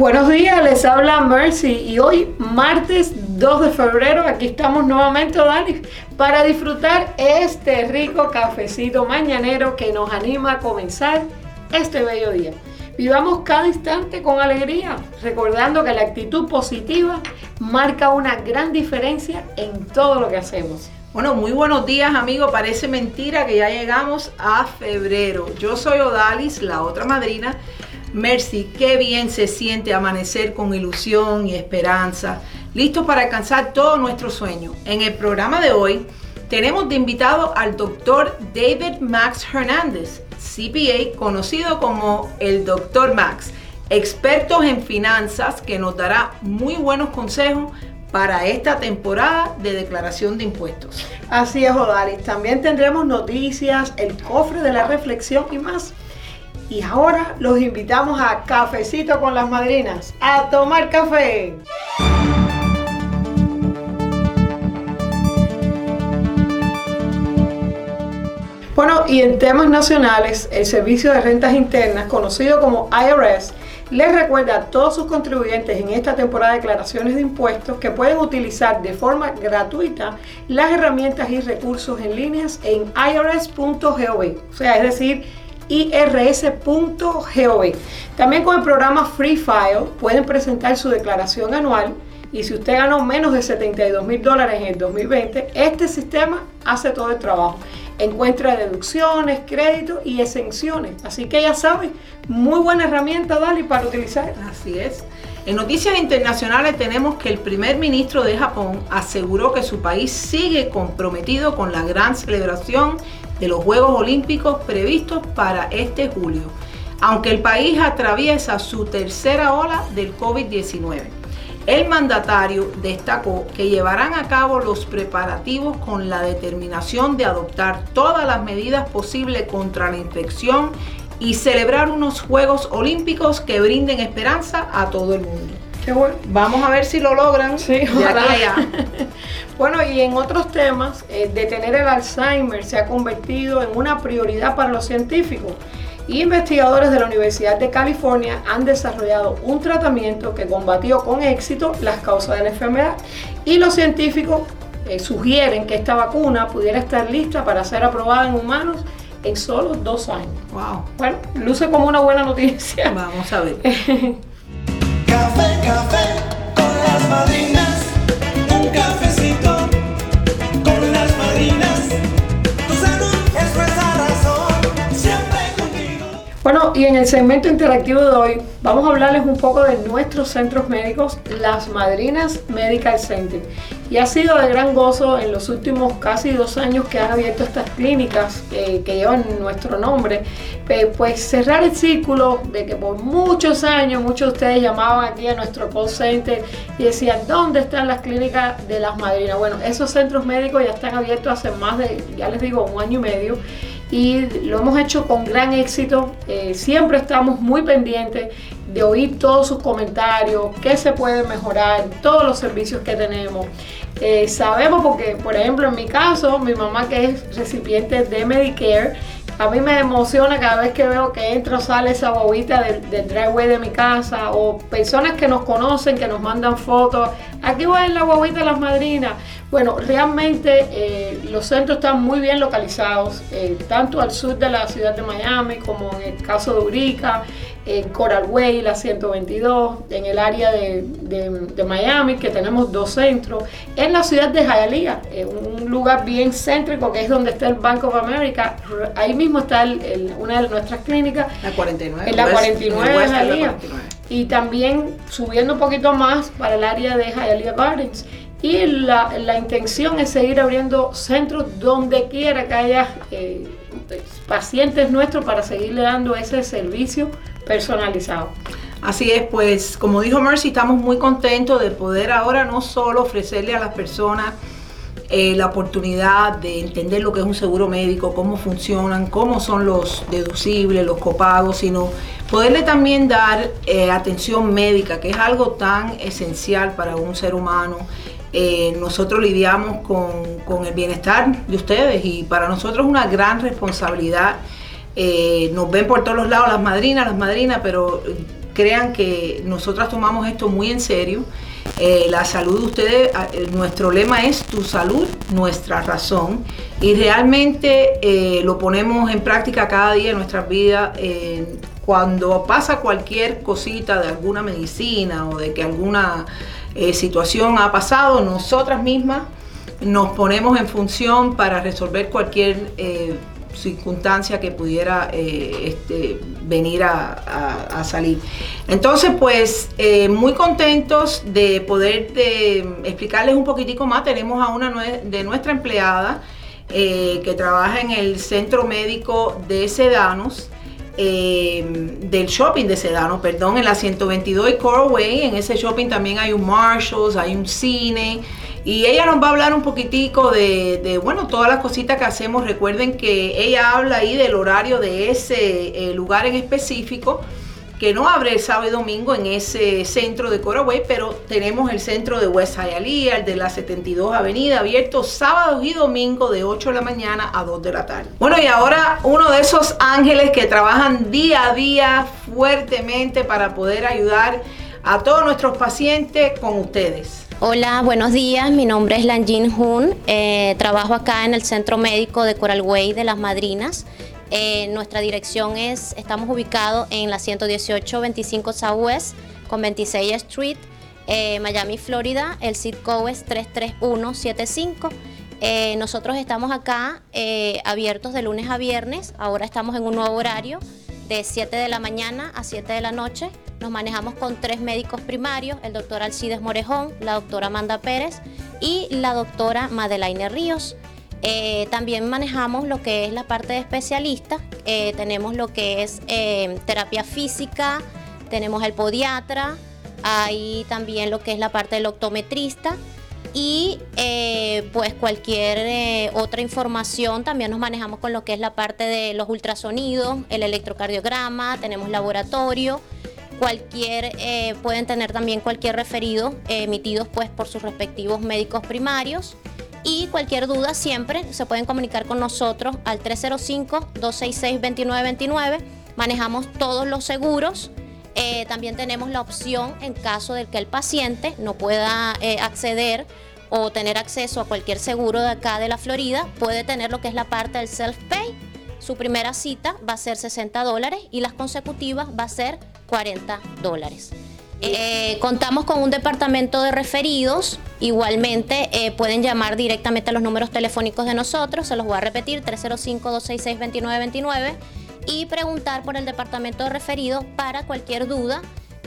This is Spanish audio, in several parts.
Buenos días, les habla Mercy y hoy martes 2 de febrero aquí estamos nuevamente Dani para disfrutar este rico cafecito mañanero que nos anima a comenzar este bello día. Vivamos cada instante con alegría, recordando que la actitud positiva marca una gran diferencia en todo lo que hacemos. Bueno, muy buenos días amigos. Parece mentira que ya llegamos a febrero. Yo soy Odalis, la otra madrina Mercy, qué bien se siente amanecer con ilusión y esperanza, listos para alcanzar todos nuestros sueños. En el programa de hoy tenemos de invitado al doctor David Max Hernández, CPA, conocido como el doctor Max, expertos en finanzas que nos dará muy buenos consejos para esta temporada de declaración de impuestos. Así es, Odalis. También tendremos noticias, el cofre de la reflexión y más. Y ahora los invitamos a Cafecito con las Madrinas, a tomar café. Bueno, y en temas nacionales, el Servicio de Rentas Internas, conocido como IRS, les recuerda a todos sus contribuyentes en esta temporada de declaraciones de impuestos que pueden utilizar de forma gratuita las herramientas y recursos en líneas en irs.gov. O sea, es decir, irs.gov. También con el programa Free File pueden presentar su declaración anual y si usted ganó menos de 72 mil dólares en el 2020, este sistema hace todo el trabajo. Encuentra deducciones, créditos y exenciones. Así que ya saben, muy buena herramienta, Dali, para utilizar. Así es. En noticias internacionales tenemos que el primer ministro de Japón aseguró que su país sigue comprometido con la gran celebración de los Juegos Olímpicos previstos para este julio, aunque el país atraviesa su tercera ola del COVID-19. El mandatario destacó que llevarán a cabo los preparativos con la determinación de adoptar todas las medidas posibles contra la infección y celebrar unos Juegos Olímpicos que brinden esperanza a todo el mundo. Qué bueno. Vamos a ver si lo logran. Sí, bueno, y en otros temas, eh, detener el Alzheimer se ha convertido en una prioridad para los científicos. Y investigadores de la Universidad de California han desarrollado un tratamiento que combatió con éxito las causas de la enfermedad. Y los científicos eh, sugieren que esta vacuna pudiera estar lista para ser aprobada en humanos en solo dos años. Wow. Bueno, luce como una buena noticia. Vamos a ver. Café, con las madrinas. Bueno, y en el segmento interactivo de hoy vamos a hablarles un poco de nuestros centros médicos, las Madrinas Medical Center. Y ha sido de gran gozo en los últimos casi dos años que han abierto estas clínicas eh, que llevan nuestro nombre, eh, pues cerrar el círculo de que por muchos años muchos de ustedes llamaban aquí a nuestro call center y decían, ¿dónde están las clínicas de las Madrinas? Bueno, esos centros médicos ya están abiertos hace más de, ya les digo, un año y medio y lo hemos hecho con gran éxito. Eh, siempre estamos muy pendientes de oír todos sus comentarios, qué se puede mejorar, todos los servicios que tenemos. Eh, sabemos porque, por ejemplo, en mi caso, mi mamá que es recipiente de Medicare, a mí me emociona cada vez que veo que entra o sale esa bobita del, driveway de mi casa o personas que nos conocen, que nos mandan fotos. Aquí va en la bobita de las madrinas. Bueno, realmente eh, los centros están muy bien localizados, eh, tanto al sur de la ciudad de Miami como en el caso de Urica, en Coral Way, la 122, en el área de, de- de Miami, que tenemos dos centros, en la ciudad de Hialeah, eh, un lugar bien céntrico que es donde está el Bank of America, ahí mismo está el- el- una de nuestras clínicas, La 49. en la West- 49 en de el West es la Hialeah. 49. Y también subiendo un poquito más para el área de Hialeah Gardens. Y la, la intención es seguir abriendo centros donde quiera que haya eh, pacientes nuestros para seguirle dando ese servicio personalizado. Así es, pues como dijo Mercy, estamos muy contentos de poder ahora no solo ofrecerle a las personas eh, la oportunidad de entender lo que es un seguro médico, cómo funcionan, cómo son los deducibles, los copagos, sino poderle también dar eh, atención médica, que es algo tan esencial para un ser humano. Eh, nosotros lidiamos con, con el bienestar de ustedes y para nosotros es una gran responsabilidad. Eh, nos ven por todos los lados las madrinas, las madrinas, pero crean que nosotras tomamos esto muy en serio. Eh, la salud de ustedes, eh, nuestro lema es tu salud, nuestra razón. Y realmente eh, lo ponemos en práctica cada día en nuestras vidas. cuando pasa cualquier cosita de alguna medicina o de que alguna situación ha pasado, nosotras mismas nos ponemos en función para resolver cualquier circunstancia que pudiera eh, este, venir a, salir. Entonces, pues eh, muy contentos de poder explicarles un poquitico más. Tenemos a una de nuestra empleada eh, que trabaja en el centro médico de Sedanos. del shopping de Sedano, perdón, en la 122 y Coral Way. En ese shopping también hay un Marshalls, hay un cine, y ella nos va a hablar un poquitico de, bueno, todas las cositas que hacemos. Recuerden que ella habla ahí del horario de ese eh, lugar en específico, que no abre el sábado y domingo en ese centro de Coraway, pero tenemos el centro de West Hialeah, el de la 72 Avenida, abierto sábados y domingos de 8 de la mañana a 2 de la tarde. Bueno, y ahora uno de esos ángeles que trabajan día a día fuertemente para poder ayudar a todos nuestros pacientes con ustedes. Hola, buenos días. Mi nombre es Lanjin Hun. Eh, trabajo acá en el Centro Médico de Coral Way de las Madrinas. Eh, nuestra dirección es, estamos ubicados en la 118-25 Southwest con 26 Street, eh, Miami, Florida. El zip code es 33175. nosotros estamos acá abiertos de lunes a viernes. Ahora estamos en un nuevo horario de 7 de la mañana a 7 de la noche. Nos manejamos con tres médicos primarios, el doctor Alcides Morejón, la doctora Amanda Pérez y la doctora Madelaine Ríos. Eh, también manejamos lo que es la parte de especialista, eh, tenemos lo que es eh, terapia física, tenemos el podiatra, hay también lo que es la parte del optometrista y pues cualquier otra información también nos manejamos con lo que es la parte de los ultrasonidos, el electrocardiograma, tenemos laboratorio, cualquier eh, pueden tener también cualquier referido emitidos pues por sus respectivos médicos primarios y cualquier duda siempre se pueden comunicar con nosotros al 305-266-2929. Manejamos todos los seguros. también tenemos la opción en caso de que el paciente no pueda acceder o tener acceso a cualquier seguro de acá de la Florida, puede tener lo que es la parte del self-pay. Su primera cita va a ser 60 dólares y las consecutivas va a ser 40 dólares. Eh, contamos con un departamento de referidos. Igualmente eh, pueden llamar directamente a los números telefónicos de nosotros. Se los voy a repetir: 305-266-2929 y preguntar por el departamento de referidos para cualquier duda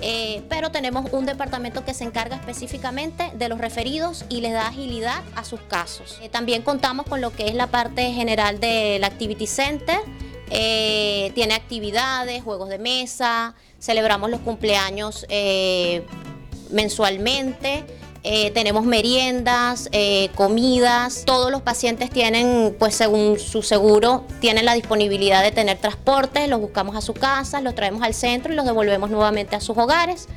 eh, pero tenemos un departamento que se encarga específicamente de los referidos y les da agilidad a sus casos. También contamos con lo que es la parte general del Activity Center. Eh, tiene actividades, juegos de mesa, celebramos los cumpleaños mensualmente. Eh, tenemos meriendas, eh, comidas, todos los pacientes tienen, pues según su seguro, tienen la disponibilidad de tener transporte, los buscamos a su casa, los traemos al centro y los devolvemos nuevamente a sus hogares.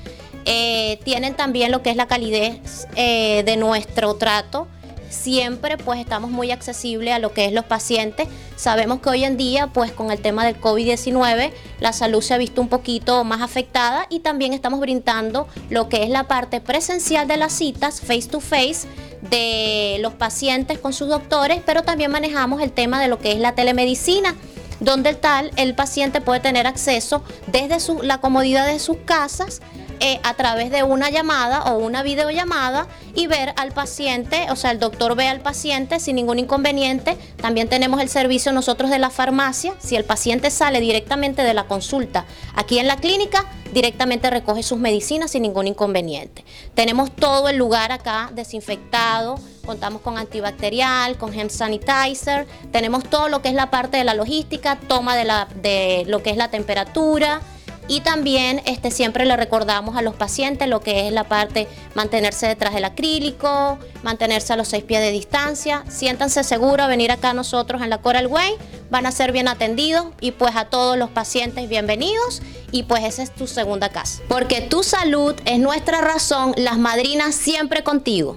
Eh, tienen también lo que es la calidez de nuestro trato siempre pues estamos muy accesibles a lo que es los pacientes. Sabemos que hoy en día pues con el tema del COVID-19 la salud se ha visto un poquito más afectada y también estamos brindando lo que es la parte presencial de las citas face to face de los pacientes con sus doctores, pero también manejamos el tema de lo que es la telemedicina donde tal el paciente puede tener acceso desde la comodidad de sus casas eh, a través de una llamada o una videollamada y ver al paciente, o sea, el doctor ve al paciente sin ningún inconveniente. También tenemos el servicio nosotros de la farmacia. Si el paciente sale directamente de la consulta aquí en la clínica, directamente recoge sus medicinas sin ningún inconveniente. Tenemos todo el lugar acá desinfectado, contamos con antibacterial, con hand sanitizer, tenemos todo lo que es la parte de la logística, toma de, la, de lo que es la temperatura y también este, siempre le recordamos a los pacientes lo que es la parte mantenerse detrás del acrílico, mantenerse a los seis pies de distancia. Siéntanse seguros a venir acá nosotros en la Coral Way, van a ser bien atendidos y pues a todos los pacientes bienvenidos y pues esa es tu segunda casa. Porque tu salud es nuestra razón, las madrinas siempre contigo.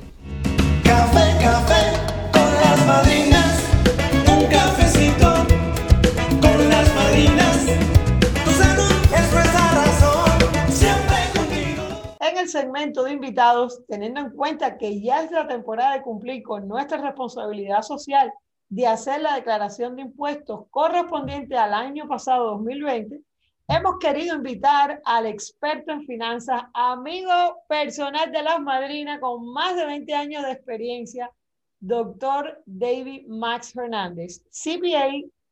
Café, café con las madrinas, un cafecito segmento de invitados, teniendo en cuenta que ya es la temporada de cumplir con nuestra responsabilidad social de hacer la declaración de impuestos correspondiente al año pasado 2020, hemos querido invitar al experto en finanzas, amigo personal de las madrinas con más de 20 años de experiencia, doctor David Max Hernández, CPA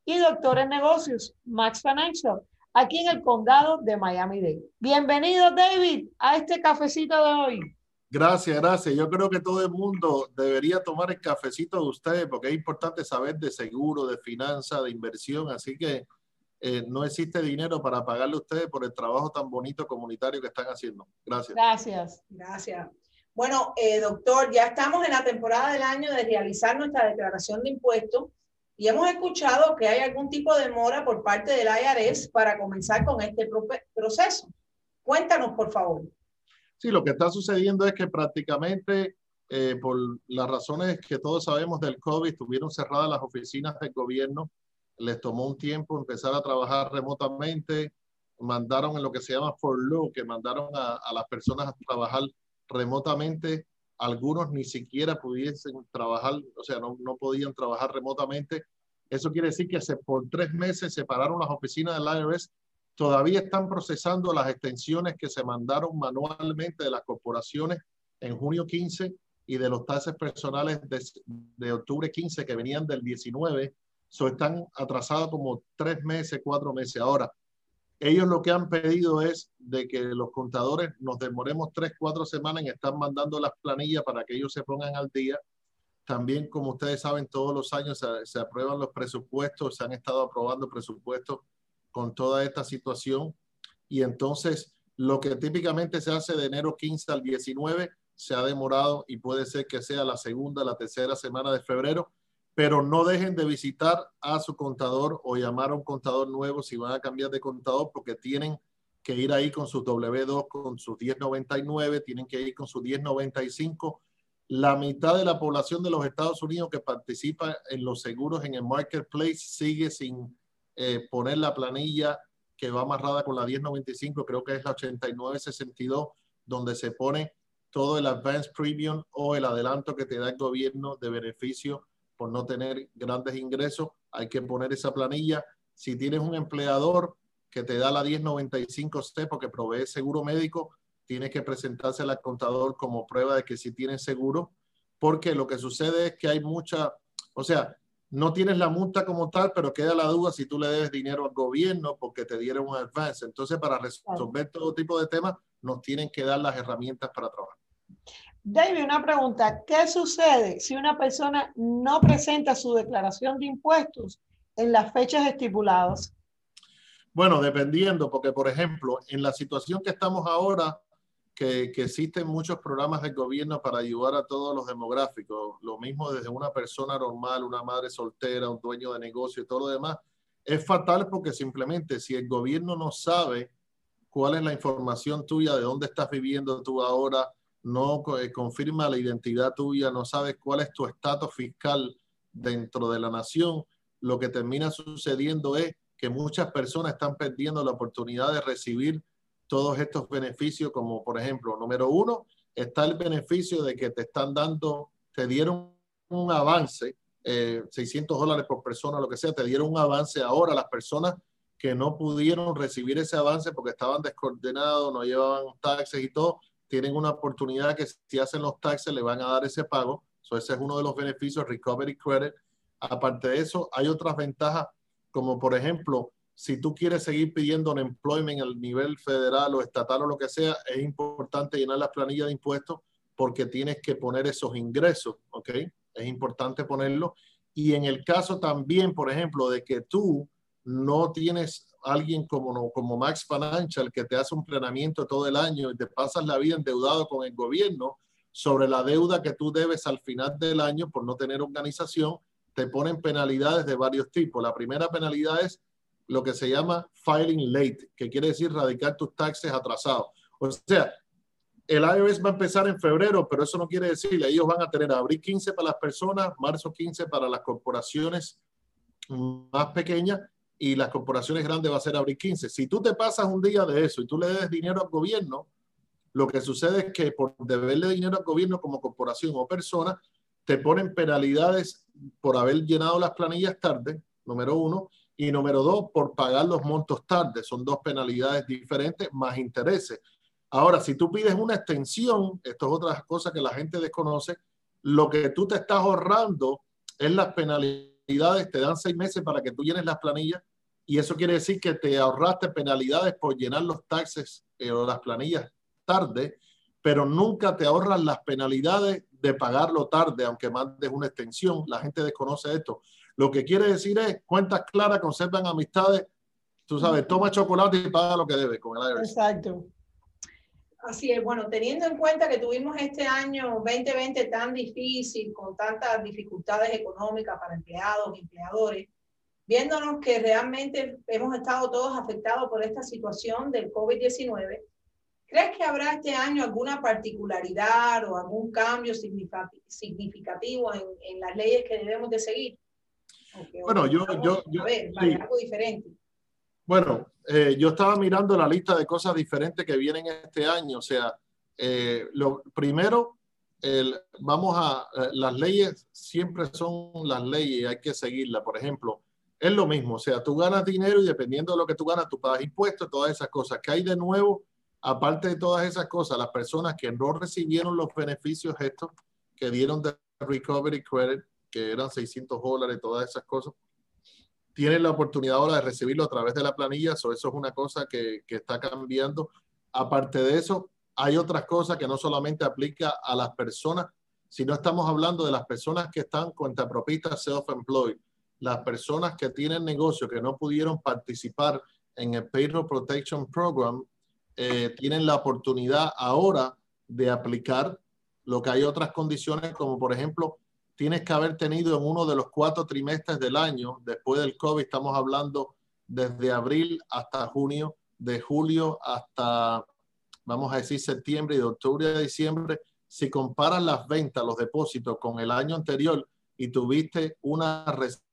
y doctor en negocios, Max Financial, aquí en el condado de Miami-Dade. Bienvenido, David, a este cafecito de hoy. Gracias, gracias. Yo creo que todo el mundo debería tomar el cafecito de ustedes porque es importante saber de seguro, de finanzas, de inversión. Así que eh, no existe dinero para pagarle a ustedes por el trabajo tan bonito comunitario que están haciendo. Gracias. Gracias. Gracias. Bueno, eh, doctor, ya estamos en la temporada del año de realizar nuestra declaración de impuestos y hemos escuchado que hay algún tipo de demora por parte del IRS para comenzar con este proceso. Cuéntanos, por favor. Sí, lo que está sucediendo es que prácticamente eh, por las razones que todos sabemos del COVID, estuvieron cerradas las oficinas del gobierno, les tomó un tiempo empezar a trabajar remotamente, mandaron en lo que se llama furlough, que mandaron a las personas a trabajar remotamente, algunos ni siquiera pudiesen trabajar, o sea, no, no podían trabajar remotamente. Eso quiere decir que hace por tres meses separaron las oficinas del IRS todavía están procesando las extensiones que se mandaron manualmente de las corporaciones en junio 15 y de los taxes personales de, de octubre 15 que venían del 19. So están atrasados como tres meses, cuatro meses. Ahora, ellos lo que han pedido es de que los contadores nos demoremos tres, cuatro semanas en estar mandando las planillas para que ellos se pongan al día. También, como ustedes saben, todos los años se, se aprueban los presupuestos, se han estado aprobando presupuestos con toda esta situación. Y entonces lo que típicamente se hace de enero 15 al 19 se ha demorado y puede ser que sea la segunda, la tercera semana de febrero, pero no dejen de visitar a su contador o llamar a un contador nuevo si van a cambiar de contador porque tienen que ir ahí con su W2, con sus 1099, tienen que ir con su 1095. La mitad de la población de los Estados Unidos que participa en los seguros en el marketplace sigue sin eh, poner la planilla que va amarrada con la 1095, creo que es la 8962, donde se pone todo el advance premium o el adelanto que te da el gobierno de beneficio por no tener grandes ingresos. Hay que poner esa planilla. Si tienes un empleador que te da la 1095C porque provee seguro médico, tienes que presentarse al contador como prueba de que si tienes seguro, porque lo que sucede es que hay mucha, o sea, no tienes la multa como tal, pero queda la duda si tú le debes dinero al gobierno porque te dieron un advance. Entonces, para resolver todo tipo de temas, nos tienen que dar las herramientas para trabajar. David, una pregunta. ¿Qué sucede si una persona no presenta su declaración de impuestos en las fechas estipuladas? Bueno, dependiendo, porque por ejemplo, en la situación que estamos ahora, que, que, existen muchos programas del gobierno para ayudar a todos los demográficos, lo mismo desde una persona normal, una madre soltera, un dueño de negocio y todo lo demás, es fatal porque simplemente si el gobierno no sabe cuál es la información tuya, de dónde estás viviendo tú ahora, no eh, confirma la identidad tuya, no sabes cuál es tu estatus fiscal dentro de la nación, lo que termina sucediendo es que muchas personas están perdiendo la oportunidad de recibir todos estos beneficios, como por ejemplo, número uno, está el beneficio de que te están dando, te dieron un avance, eh, 600 dólares por persona, lo que sea, te dieron un avance ahora las personas que no pudieron recibir ese avance porque estaban descoordenados, no llevaban taxes y todo, tienen una oportunidad que si hacen los taxes le van a dar ese pago. So, ese es uno de los beneficios, Recovery Credit. Aparte de eso, hay otras ventajas, como por ejemplo, si tú quieres seguir pidiendo un employment al nivel federal o estatal o lo que sea, es importante llenar la planilla de impuestos porque tienes que poner esos ingresos, ¿ok? Es importante ponerlo. Y en el caso también, por ejemplo, de que tú no tienes alguien como, como Max Financial que te hace un planeamiento todo el año y te pasas la vida endeudado con el gobierno sobre la deuda que tú debes al final del año por no tener organización, te ponen penalidades de varios tipos. La primera penalidad es lo que se llama filing late, que quiere decir radicar tus taxes atrasados. O sea, el IRS va a empezar en febrero, pero eso no quiere decir, ellos van a tener abril 15 para las personas, marzo 15 para las corporaciones más pequeñas y las corporaciones grandes va a ser abril 15. Si tú te pasas un día de eso y tú le des dinero al gobierno, Lo que sucede es que por deberle dinero al gobierno como corporación o persona, te ponen penalidades por haber llenado las planillas tarde, número uno, y número dos, por pagar los montos tarde. Son dos penalidades diferentes más intereses. Ahora, si tú pides una extensión, esto es otra cosa que la gente desconoce, lo que tú te estás ahorrando es las penalidades, te dan seis meses para que tú llenes las planillas y eso quiere decir que te ahorraste penalidades por llenar los taxes eh, o las planillas tarde, pero nunca te ahorran las penalidades de pagarlo tarde, aunque mandes una extensión. La gente desconoce esto. Lo que quiere decir es cuentas claras, conservan amistades. Tú sabes, toma chocolate y paga lo que debe con el IRS. Exacto. Así es, bueno, teniendo en cuenta que tuvimos este año 2020 tan difícil, con tantas dificultades económicas para empleados y empleadores, viéndonos que realmente hemos estado todos afectados por esta situación del COVID-19, ¿crees que habrá este año alguna particularidad o algún cambio significativo en, en las leyes que debemos de seguir? bueno, yo, yo, yo, a ver, sí. algo diferente. Bueno, eh, yo estaba mirando la lista de cosas diferentes que vienen este año. O sea, eh, lo primero, el, vamos a, eh, las leyes siempre son las leyes y hay que seguirlas. Por ejemplo, es lo mismo. O sea, tú ganas dinero y dependiendo de lo que tú ganas, tú pagas impuestos, todas esas cosas. ¿Qué hay de nuevo? Aparte de todas esas cosas, las personas que no recibieron los beneficios estos que dieron de Recovery Credit, que eran 600 dólares, todas esas cosas, tienen la oportunidad ahora de recibirlo a través de la planilla, so eso es una cosa que, que, está cambiando. Aparte de eso, hay otras cosas que no solamente aplica a las personas, sino estamos hablando de las personas que están cuentapropistas self-employed, las personas que tienen negocio que no pudieron participar en el Payroll Protection Program, eh, tienen la oportunidad ahora de aplicar lo que hay otras condiciones, como por ejemplo, tienes que haber tenido en uno de los cuatro trimestres del año, después del COVID, estamos hablando desde abril hasta junio, de julio hasta, vamos a decir, septiembre y de octubre a diciembre, si comparas las ventas, los depósitos con el año anterior y tuviste una recesión,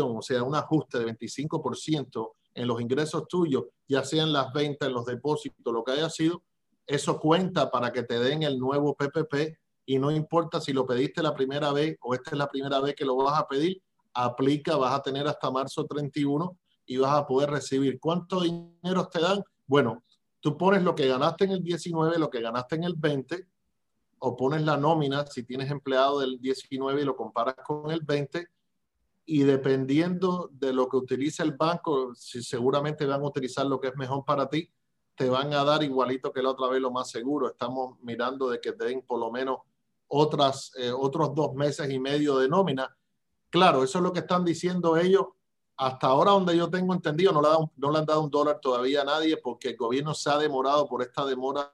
o sea, un ajuste de 25% en los ingresos tuyos, ya sean las ventas, en los depósitos, lo que haya sido, eso cuenta para que te den el nuevo PPP y no importa si lo pediste la primera vez o esta es la primera vez que lo vas a pedir, aplica, vas a tener hasta marzo 31 y vas a poder recibir. ¿Cuánto dinero te dan? Bueno, tú pones lo que ganaste en el 19, lo que ganaste en el 20, o pones la nómina si tienes empleado del 19 y lo comparas con el 20, y dependiendo de lo que utilice el banco, si seguramente van a utilizar lo que es mejor para ti, te van a dar igualito que la otra vez lo más seguro. Estamos mirando de que te den por lo menos otras, eh, otros dos meses y medio de nómina. Claro, eso es lo que están diciendo ellos. Hasta ahora, donde yo tengo entendido, no le, no le han dado un dólar todavía a nadie porque el gobierno se ha demorado por esta demora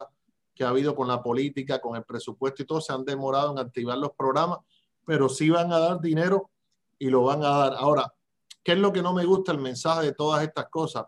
que ha habido con la política, con el presupuesto y todo, se han demorado en activar los programas, pero sí van a dar dinero y lo van a dar. Ahora, ¿qué es lo que no me gusta el mensaje de todas estas cosas?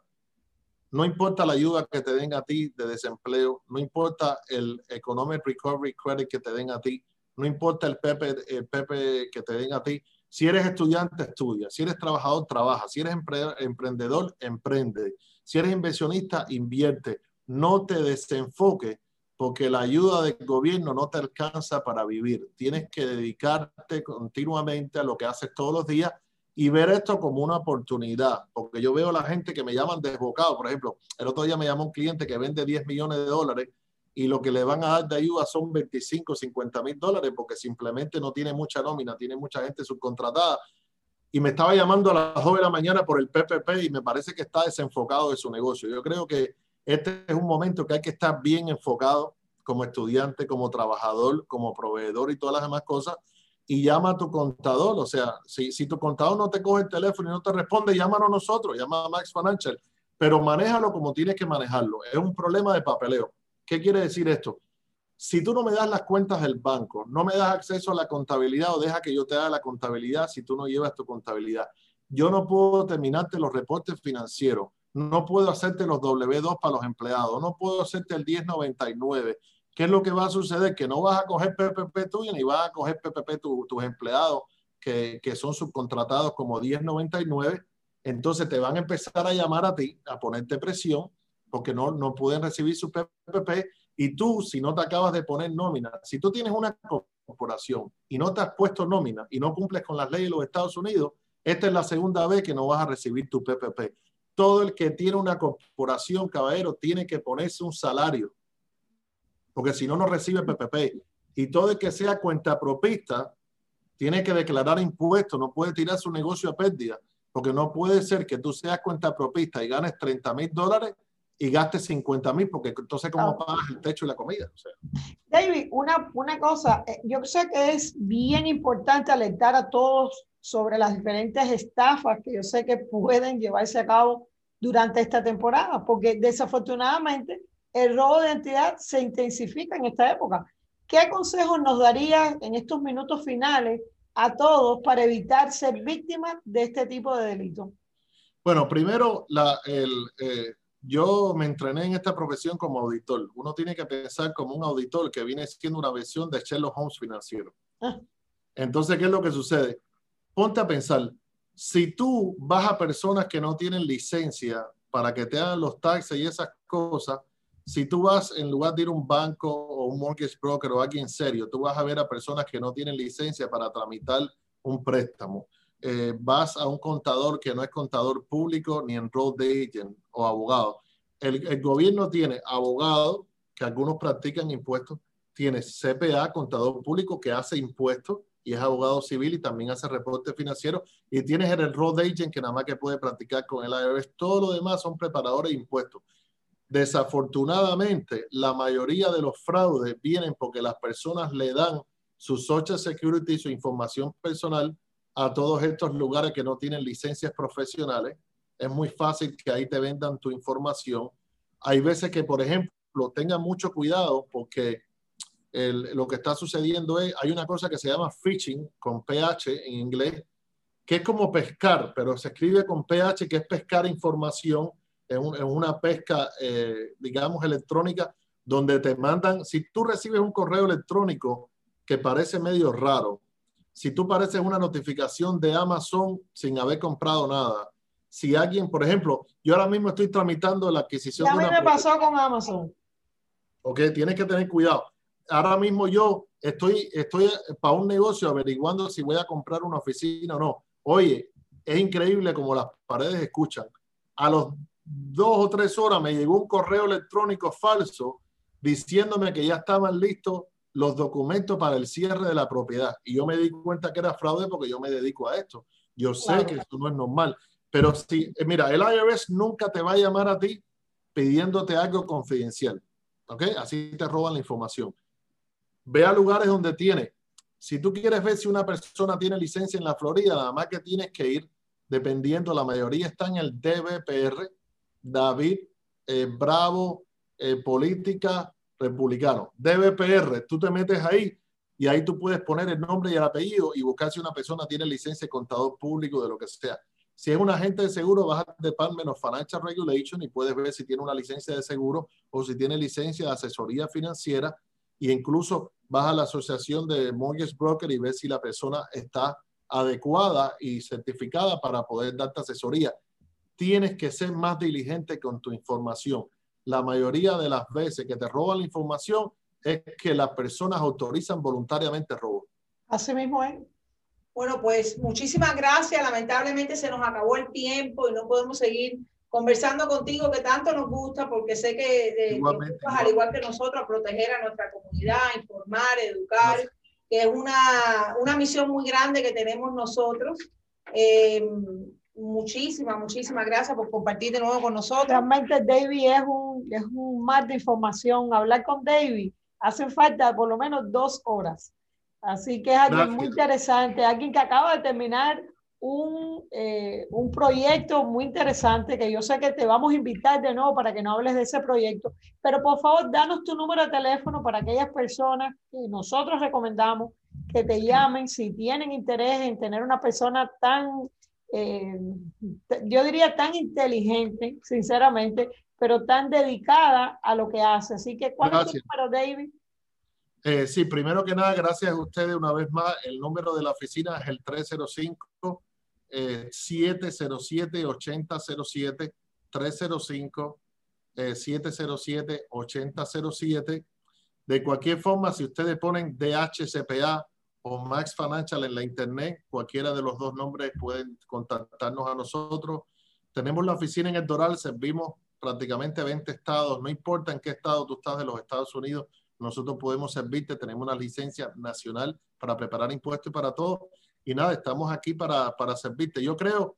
No importa la ayuda que te den a ti de desempleo, no importa el Economic Recovery Credit que te den a ti, no importa el PP, el PP que te den a ti. Si eres estudiante, estudia. Si eres trabajador, trabaja. Si eres emprendedor, emprende. Si eres inversionista, invierte. No te desenfoque porque la ayuda del gobierno no te alcanza para vivir. Tienes que dedicarte continuamente a lo que haces todos los días y ver esto como una oportunidad, porque yo veo a la gente que me llaman desbocado, por ejemplo, el otro día me llamó un cliente que vende 10 millones de dólares y lo que le van a dar de ayuda son 25, 50 mil dólares porque simplemente no tiene mucha nómina, tiene mucha gente subcontratada. Y me estaba llamando a las 2 de la mañana por el PPP y me parece que está desenfocado de su negocio. Yo creo que este es un momento que hay que estar bien enfocado como estudiante, como trabajador, como proveedor y todas las demás cosas. Y llama a tu contador. O sea, si, si tu contador no te coge el teléfono y no te responde, llámanos nosotros, llama a Max Financial. Pero manéjalo como tienes que manejarlo. Es un problema de papeleo. ¿Qué quiere decir esto? Si tú no me das las cuentas del banco, no me das acceso a la contabilidad o deja que yo te haga la contabilidad si tú no llevas tu contabilidad. Yo no puedo terminarte los reportes financieros, no puedo hacerte los W2 para los empleados, no puedo hacerte el 1099. ¿Qué es lo que va a suceder? Que no vas a coger PPP tuyo ni vas a coger PPP tu, tus empleados que, que son subcontratados como 1099. Entonces te van a empezar a llamar a ti, a ponerte presión porque no, no pueden recibir su PPP Y tú, si no te acabas de poner nómina, si tú tienes una corporación y no te has puesto nómina y no cumples con las leyes de los Estados Unidos, esta es la segunda vez que no vas a recibir tu PPP. Todo el que tiene una corporación, caballero, tiene que ponerse un salario, porque si no, no recibe PPP. Y todo el que sea cuenta propista tiene que declarar impuestos, no puede tirar su negocio a pérdida, porque no puede ser que tú seas cuenta propista y ganes 30 mil dólares y gastes 50 mil, porque entonces cómo pagas el techo y la comida. O sea. David, una, una cosa, eh, yo sé que es bien importante alertar a todos sobre las diferentes estafas que yo sé que pueden llevarse a cabo durante esta temporada, porque desafortunadamente el robo de identidad se intensifica en esta época. ¿Qué consejos nos daría en estos minutos finales a todos para evitar ser víctimas de este tipo de delito? Bueno, primero, la, el, eh, yo me entrené en esta profesión como auditor. Uno tiene que pensar como un auditor que viene siendo una versión de Sherlock Holmes financiero. Ah. Entonces, ¿qué es lo que sucede? Ponte a pensar, si tú vas a personas que no tienen licencia para que te hagan los taxes y esas cosas, si tú vas en lugar de ir a un banco o un mortgage broker o alguien serio, tú vas a ver a personas que no tienen licencia para tramitar un préstamo. Eh, vas a un contador que no es contador público ni enrolled agent o abogado. El, el gobierno tiene abogado, que algunos practican impuestos, tiene CPA, contador público, que hace impuestos y es abogado civil y también hace reporte financiero. Y tienes el road agent que nada más que puede practicar con el IRS. Todo lo demás son preparadores de impuestos. Desafortunadamente, la mayoría de los fraudes vienen porque las personas le dan su Social Security, su información personal a todos estos lugares que no tienen licencias profesionales. Es muy fácil que ahí te vendan tu información. Hay veces que, por ejemplo, tengan mucho cuidado porque lo que está sucediendo es, hay una cosa que se llama phishing con PH en inglés, que es como pescar, pero se escribe con PH, que es pescar información en, una pesca, eh, digamos, electrónica, donde te mandan, si tú recibes un correo electrónico que parece medio raro, si tú pareces una notificación de Amazon sin haber comprado nada, si alguien, por ejemplo, yo ahora mismo estoy tramitando la adquisición. Ya a mí me pasó con Amazon. Ok, tienes que tener cuidado. Ahora mismo yo estoy, estoy para un negocio averiguando si voy a comprar una oficina o no. Oye, es increíble como las paredes escuchan. A los dos o tres horas me llegó un correo electrónico falso diciéndome que ya estaban listos los documentos para el cierre de la propiedad. Y yo me di cuenta que era fraude porque yo me dedico a esto. Yo sé que esto no es normal. Pero si, eh, mira, el IRS nunca te va a llamar a ti pidiéndote algo confidencial. ¿Ok? Así te roban la información. Ve a lugares donde tiene. Si tú quieres ver si una persona tiene licencia en la Florida, nada más que tienes que ir, dependiendo, la mayoría está en el DBPR, David eh, Bravo, eh, política republicano. DBPR, tú te metes ahí y ahí tú puedes poner el nombre y el apellido y buscar si una persona tiene licencia de contador público, de lo que sea. Si es un agente de seguro, vas a Department of Financial Regulation y puedes ver si tiene una licencia de seguro o si tiene licencia de asesoría financiera e incluso vas a la asociación de mortgage broker y ves si la persona está adecuada y certificada para poder darte asesoría tienes que ser más diligente con tu información. La mayoría de las veces que te roban la información es que las personas autorizan voluntariamente robo. Así mismo es. Bueno, pues muchísimas gracias. Lamentablemente se nos acabó el tiempo y no podemos seguir conversando contigo que tanto nos gusta porque sé que, de, al igual que nosotros, a proteger a nuestra comunidad, informar, educar, que es una, una misión muy grande que tenemos nosotros. Eh, muchísimas, muchísimas gracias por compartir de nuevo con nosotros. Realmente David es un, es un mar de información. Hablar con David hace falta por lo menos dos horas. Así que es alguien muy interesante, alguien que acaba de terminar un, eh, un proyecto muy interesante que yo sé que te vamos a invitar de nuevo para que no hables de ese proyecto, pero por favor, danos tu número de teléfono para aquellas personas que nosotros recomendamos que te llamen si tienen interés en tener una persona tan eh, yo diría tan inteligente, sinceramente, pero tan dedicada a lo que hace. Así que, ¿cuál es tu número, David? Eh, sí, primero que nada, gracias a ustedes una vez más. El número de la oficina es el 305 707 8007 305 eh, 707-8007. De cualquier forma, si ustedes ponen DHCPA o Max Financial en la internet, cualquiera de los dos nombres pueden contactarnos a nosotros. Tenemos la oficina en el Doral, servimos prácticamente 20 estados, no importa en qué estado tú estás de los Estados Unidos, nosotros podemos servirte, tenemos una licencia nacional para preparar impuestos y para todo. Y nada, estamos aquí para, para servirte. Yo creo,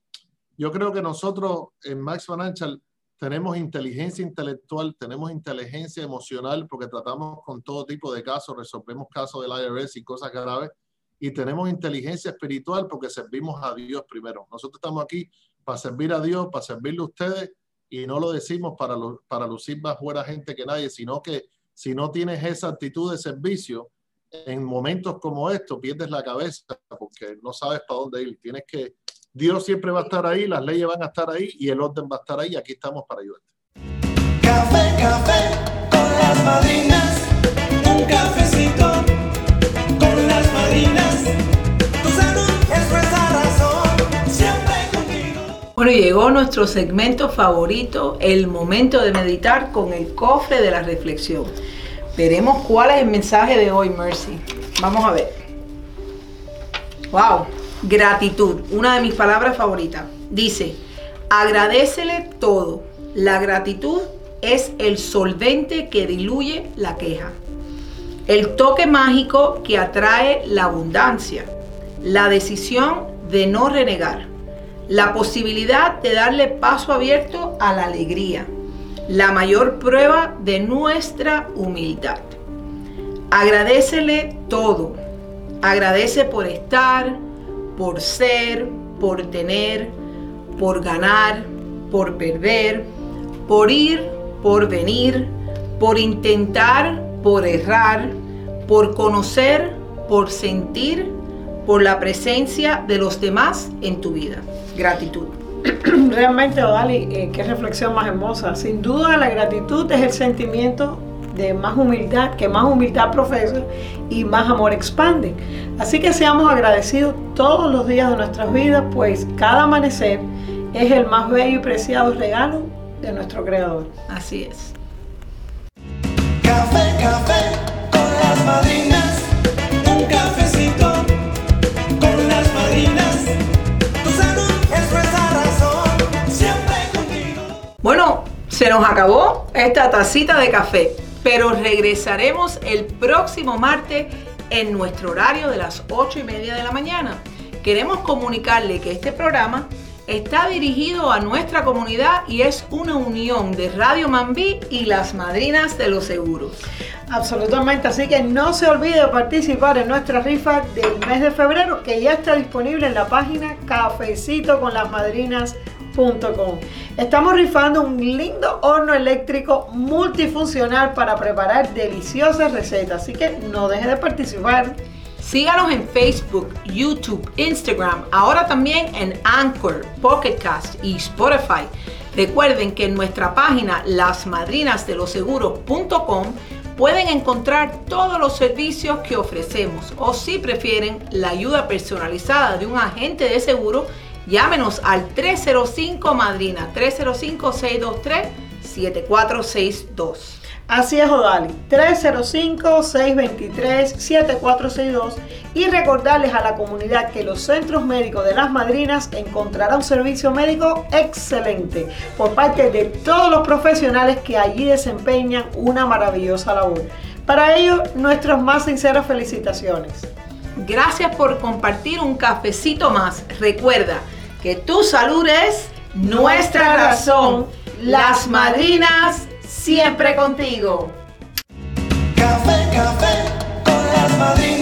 yo creo que nosotros en Max Financial tenemos inteligencia intelectual, tenemos inteligencia emocional porque tratamos con todo tipo de casos, resolvemos casos del IRS y cosas graves, y tenemos inteligencia espiritual porque servimos a Dios primero. Nosotros estamos aquí para servir a Dios, para servirle a ustedes, y no lo decimos para, para lucir más buena gente que nadie, sino que si no tienes esa actitud de servicio, en momentos como estos pierdes la cabeza porque no sabes para dónde ir. Tienes que Dios siempre va a estar ahí, las leyes van a estar ahí y el orden va a estar ahí. Aquí estamos para ayudarte. Café, café con las madrinas. Un cafecito con las madrinas. Tu salud es nuestra razón. Siempre contigo. Bueno, llegó nuestro segmento favorito, el momento de meditar con el cofre de la reflexión. Veremos cuál es el mensaje de hoy, Mercy. Vamos a ver. Wow, gratitud, una de mis palabras favoritas. Dice, agradecele todo. La gratitud es el solvente que diluye la queja. El toque mágico que atrae la abundancia. La decisión de no renegar. La posibilidad de darle paso abierto a la alegría. La mayor prueba de nuestra humildad. Agradecele todo. Agradece por estar, por ser, por tener, por ganar, por perder, por ir, por venir, por intentar, por errar, por conocer, por sentir, por la presencia de los demás en tu vida. Gratitud. Realmente, Odali, eh, qué reflexión más hermosa. Sin duda, la gratitud es el sentimiento de más humildad, que más humildad profesa y más amor expande. Así que seamos agradecidos todos los días de nuestras vidas, pues cada amanecer es el más bello y preciado regalo de nuestro Creador. Así es. Café, café con las madrinas. Nos acabó esta tacita de café, pero regresaremos el próximo martes en nuestro horario de las 8 y media de la mañana. Queremos comunicarle que este programa está dirigido a nuestra comunidad y es una unión de Radio Mambí y las madrinas de los seguros. Absolutamente, así que no se olvide de participar en nuestra rifa del mes de febrero que ya está disponible en la página Estamos rifando un lindo horno eléctrico multifuncional para preparar deliciosas recetas, así que no deje de participar. Síganos en Facebook, YouTube, Instagram, ahora también en Anchor, Pocket Cast y Spotify. Recuerden que en nuestra página lasmadrinasdeloseguros.com pueden encontrar todos los servicios que ofrecemos o si prefieren la ayuda personalizada de un agente de seguro, llámenos al 305 Madrina 305-623-7462. Así es, Odali. 305-623-7462 y recordarles a la comunidad que los centros médicos de las madrinas encontrará un servicio médico excelente por parte de todos los profesionales que allí desempeñan una maravillosa labor. Para ello, nuestras más sinceras felicitaciones. Gracias por compartir un cafecito más. Recuerda que tu salud es nuestra razón. Las madrinas siempre contigo. Café, café con las.